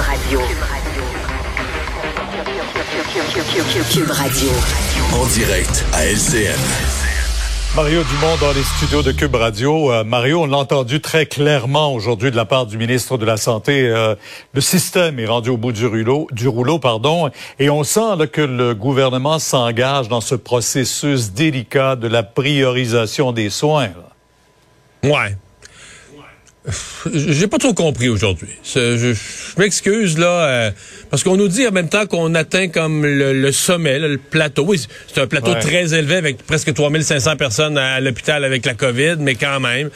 Radio. Cube Radio. En direct à LCN. Mario Dumont dans les studios de Cube Radio. Euh, Mario, on l'a entendu très clairement aujourd'hui de la part du ministre de la Santé. Euh, le système est rendu au bout du rouleau, du rouleau, pardon, et on sent là, que le gouvernement s'engage dans ce processus délicat de la priorisation des soins. Là. Ouais, j'ai pas trop compris aujourd'hui. Je, m'excuse là, euh, parce qu'on nous dit en même temps qu'on atteint comme le, sommet, le plateau. Oui, c'est un plateau très élevé avec presque 3500 personnes à, l'hôpital avec la COVID, mais quand même.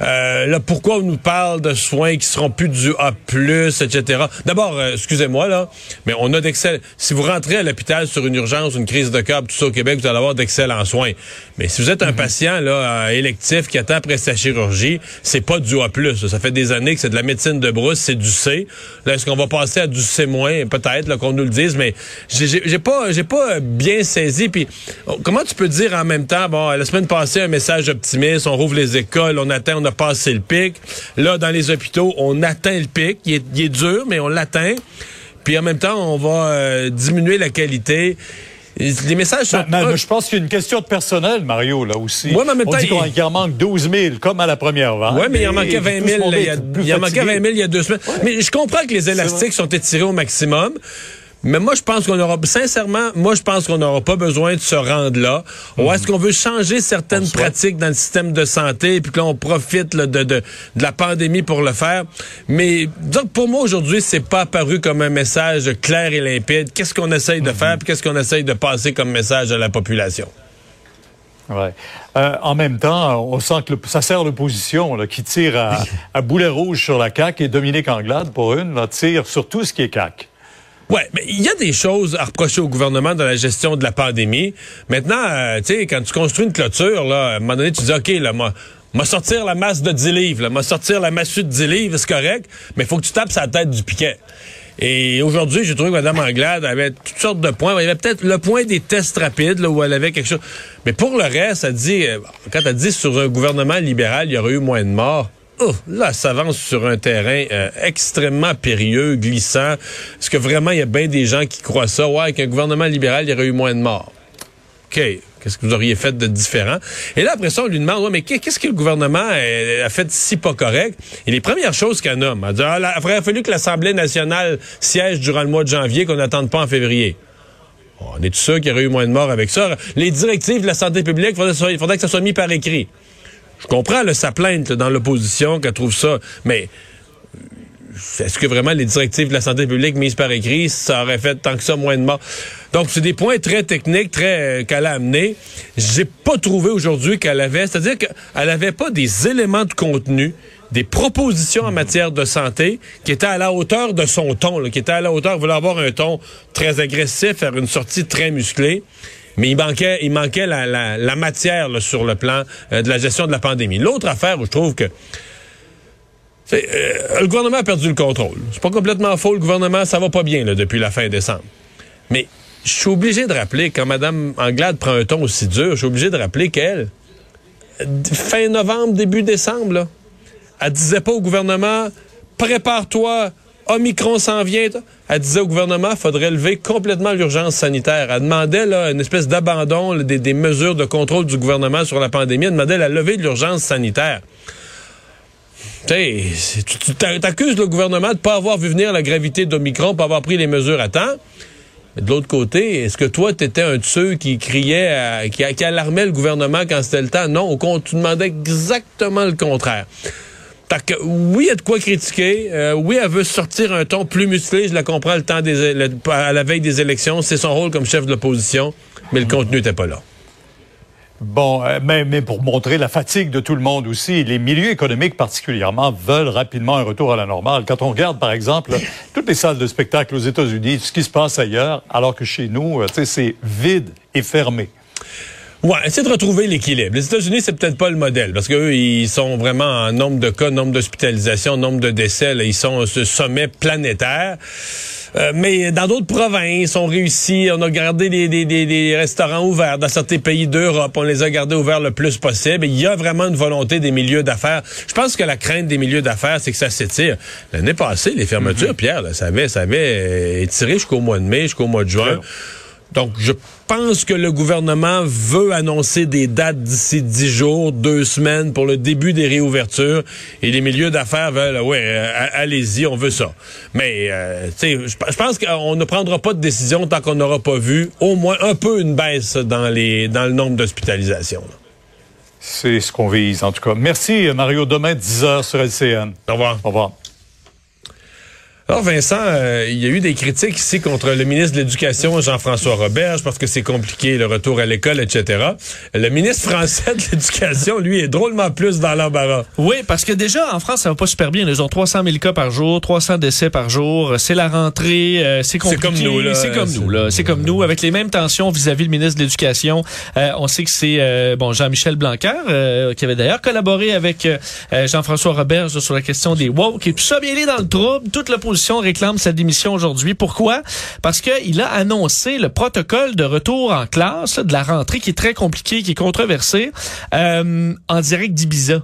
Euh, là, pourquoi on nous parle de soins qui seront plus du A+, etc. D'abord, euh, excusez-moi là, mais on a d'excellents. Si vous rentrez à l'hôpital sur une urgence, une crise de cœur, tout ça au Québec, vous allez avoir d'excellents soins. Mais si vous êtes un mhm. patient là électif qui attend après sa chirurgie, c'est pas du A+. Ça fait des années que c'est de la médecine de brousse, c'est du C. Là, est-ce qu'on va passer à du C-? Peut-être, qu'on nous le dise, mais j'ai pas, j'ai pas bien saisi. Puis, comment tu peux dire en même temps, bon, la semaine passée, un message optimiste, on rouvre les écoles, on atteint, on a passé le pic. Là, dans les hôpitaux, on atteint le pic. Il est, dur, mais on l'atteint. Puis en même temps, on va euh, diminuer la qualité. Les messages sont... je pense qu'il y a une question de personnel, Mario, là aussi. Ouais, mais en même temps, On dit qu'il en manque 12 000, comme à la première vague. Oui, mais il en manquait 20 000, il y a, il en manquait 20 000 il y a deux semaines. Mais je comprends que les élastiques sont étirés au maximum. Mais moi, je pense qu'on aura, sincèrement, moi, je pense qu'on n'aura pas besoin de se rendre là. Ou est-ce qu'on veut changer certaines pratiques dans le système de santé et puis que l'on profite de, de, de, la pandémie pour le faire? Mais donc, pour moi, aujourd'hui, c'est pas apparu comme un message clair et limpide. Qu'est-ce qu'on essaye de faire puis qu'est-ce qu'on essaye de passer comme message à la population? Ouais. Euh, en même temps, on sent que ça sert l'opposition qui tire à, à, boulet rouge sur la CAQ et Dominique Anglade, pour une, là, tire sur tout ce qui est CAQ. Ouais, mais il y a des choses à reprocher au gouvernement dans la gestion de la pandémie. Maintenant, euh, tu sais, quand tu construis une clôture, là, à un moment donné, tu dis, OK, là, moi, m'a sortir la masse de 10 livres, m'a sortir la massue de 10 livres, c'est correct, mais il faut que tu tapes sa tête du piquet. Et aujourd'hui, j'ai trouvé que Mme Anglade avait toutes sortes de points. Il y avait peut-être le point des tests rapides, là, où elle avait quelque chose. Mais pour le reste, elle dit, euh, quand elle dit sur un gouvernement libéral, il y aurait eu moins de morts, oh, là, ça avance sur un terrain euh, extrêmement périlleux, glissant. Est-ce que vraiment il y a bien des gens qui croient ça? Ouais, qu'un gouvernement libéral, il y aurait eu moins de morts. OK. Qu'est-ce que vous auriez fait de différent? Et là, après ça, on lui demande, mais qu'est-ce que le gouvernement a fait si pas correct? Et les premières choses qu'elle nomme, elle dit, ah, il aurait fallu que l'Assemblée nationale siège durant le mois de janvier, qu'on n'attende pas en février. On est sûr qu'il y aurait eu moins de morts avec ça? Les directives de la santé publique, il faudrait que ça soit mis par écrit. Je comprends le sa plainte dans l'opposition qu'elle trouve ça, mais est-ce que vraiment les directives de la santé publique mises par écrit, ça aurait fait tant que ça moins de morts? Donc, c'est des points très techniques, très euh, qu'elle a amenés. J'ai pas trouvé aujourd'hui qu'elle avait, c'est-à-dire qu'elle avait pas des éléments de contenu, des propositions en matière de santé qui étaient à la hauteur de son ton, qui étaient à la hauteur, voulait avoir un ton très agressif, faire une sortie très musclée. Mais il manquait, il manquait la, matière sur le plan euh, de la gestion de la pandémie. L'autre affaire où je trouve que euh, le gouvernement a perdu le contrôle. C'est pas complètement faux. Le gouvernement, ça va pas bien depuis la fin décembre. Mais je suis obligé de rappeler, quand Mme Anglade prend un ton aussi dur, je suis obligé de rappeler qu'elle, fin novembre, début décembre, là, elle disait pas au gouvernement, prépare-toi, Omicron s'en vient. Elle disait au gouvernement qu'il faudrait lever complètement l'urgence sanitaire. Elle demandait là, une espèce d'abandon des, mesures de contrôle du gouvernement sur la pandémie. Elle demandait la levée de l'urgence sanitaire. tu t'accuses le gouvernement de ne pas avoir vu venir la gravité d'Omicron, pas avoir pris les mesures à temps. Mais de l'autre côté, est-ce que toi, tu étais un de ceux qui criait, qui, alarmait le gouvernement quand c'était le temps? Non, au compte, tu demandais exactement le contraire oui, il y a de quoi critiquer. Euh, oui, elle veut sortir un ton plus musclé. Je la comprends le temps des, à la veille des élections. C'est son rôle comme chef de l'opposition, mais le contenu n'était pas là. Bon, euh, mais, mais, pour montrer la fatigue de tout le monde aussi, les milieux économiques particulièrement veulent rapidement un retour à la normale. Quand on regarde, par exemple, toutes les salles de spectacle aux États-Unis, ce qui se passe ailleurs, alors que chez nous, euh, c'est vide et fermé. Ouais, essayer de retrouver l'équilibre. Les États-Unis, c'est peut-être pas le modèle parce qu'eux, ils sont vraiment en nombre de cas, nombre d'hospitalisations, nombre de décès. Là, ils sont ce sommet planétaire. Euh, mais dans d'autres provinces, on réussit. On a gardé des, des, des, restaurants ouverts dans certains pays d'Europe. On les a gardés ouverts le plus possible. il y a vraiment une volonté des milieux d'affaires. Je pense que la crainte des milieux d'affaires, c'est que ça s'étire. L'année passée, les fermetures, mm-hmm. Pierre, ça avait, ça avait étiré jusqu'au mois de mai, jusqu'au mois de juin. Donc, je pense que le gouvernement veut annoncer des dates d'ici dix jours, deux semaines pour le début des réouvertures. Et les milieux d'affaires veulent, ouais, euh, allez-y, on veut ça. Mais, euh, tu sais, je pense qu'on ne prendra pas de décision tant qu'on n'aura pas vu au moins un peu une baisse dans les dans le nombre d'hospitalisations. C'est ce qu'on vise, en tout cas. Merci, Mario. Demain, 10 heures sur LCN. Au revoir. Au revoir. Alors Vincent, euh, il y a eu des critiques ici contre le ministre de l'Éducation, Jean-François Roberge, parce que c'est compliqué, le retour à l'école, etc. Le ministre français de l'Éducation, lui, est drôlement plus dans l'embarras. Oui, parce que déjà, en France, ça va pas super bien. Ils ont 300 000 cas par jour, 300 décès par jour. C'est la rentrée, euh, c'est compliqué. C'est comme nous, là. C'est comme nous, là. C'est comme nous, avec les mêmes tensions vis-à-vis le ministre de l'Éducation. Euh, on sait que c'est, bon, Jean-Michel Blanquer, qui avait d'ailleurs collaboré avec Jean-François Roberge sur la question des woke et tout ça, bien, il est dans le trouble. Toute l'opposition réclame sa démission aujourd'hui. Pourquoi? Parce qu'il a annoncé le protocole de retour en classe de la rentrée qui est très compliqué, qui est controversé, euh, en direct d'Ibiza.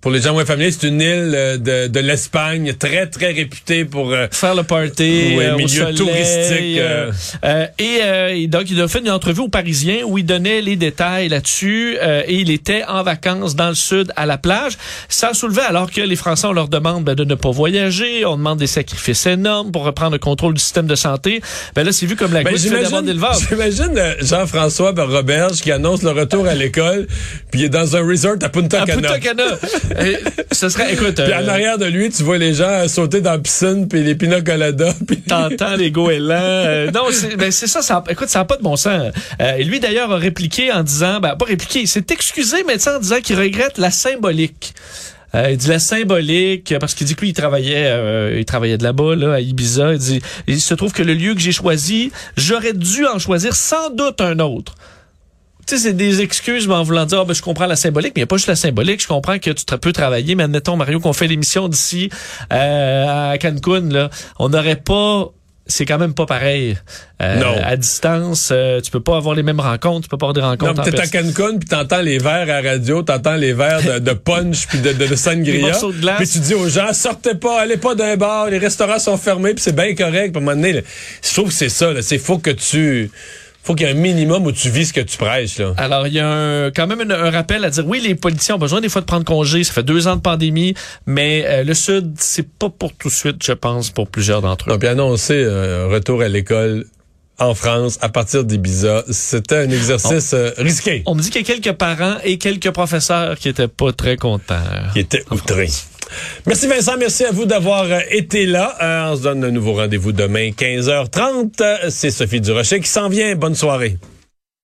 Pour les gens moins familiers, c'est une île euh, de, de l'Espagne très très réputée pour euh, faire le party, euh, milieu touristique. et, donc il a fait une entrevue aux Parisiens où il donnait les détails là-dessus et il était en vacances dans le sud à la plage. Ça a soulevé alors que les Français on leur demande ben, de ne pas voyager, on demande des sacrifices énormes pour reprendre le contrôle du système de santé. Ben là c'est vu comme la ben, J'imagine Jean-François Roberge qui annonce le retour à l'école, puis il est dans un resort à Punta Cana. À Punta Cana. ce serait, écoute. Puis en euh, arrière de lui, tu vois les gens sauter dans la piscine, puis les pina coladas. T'entends les goélands. Euh, non, c'est ben ça, ça. Écoute, ça n'a pas de bon sens. Euh, et lui d'ailleurs a répliqué en disant, ben pas répliqué, il s'est excusé, mais en disant qu'il regrette la symbolique. il dit la symbolique parce qu'il dit que lui il travaillait il travaillait de là-bas là à Ibiza il dit il se trouve que le lieu que j'ai choisi j'aurais dû en choisir sans doute un autre tu sais, c'est des excuses, mais en voulant dire, ah, ben, je comprends la symbolique, mais il n'y a pas juste la symbolique. Je comprends que tu peux travailler, mais admettons, Mario, qu'on fait l'émission d'ici euh, à Cancun, là, on n'aurait pas c'est quand même pas pareil. Euh, non. À distance, euh, tu peux pas avoir les mêmes rencontres, tu peux pas avoir des rencontres. Non, t'es à Cancun puis t'entends les verres à radio, t'entends les verres de, punch puis de, de, de sangria. Puis tu dis aux gens, sortez pas, allez pas d'un bar, les restaurants sont fermés puis c'est bien correct. Puis à un moment donné, je trouve que c'est ça. C'est faut que tu faut qu'il y ait un minimum où tu vis ce que tu prêches. Là. Alors, il y a quand même un, rappel à dire, oui, les politiciens ont besoin des fois de prendre congé. Ça fait deux ans de pandémie, mais euh, le Sud, c'est pas pour tout de suite, je pense, pour plusieurs d'entre eux. Donc, puis annoncer un retour à l'école en France à partir d'Ibiza. C'était un exercice euh, risqué. On me dit qu'il y a quelques parents et quelques professeurs qui étaient pas très contents. Qui étaient outrés. Merci Vincent, merci à vous d'avoir euh, été là. Euh, on se donne un nouveau rendez-vous demain 15h30. C'est Sophie Durocher qui s'en vient. Bonne soirée.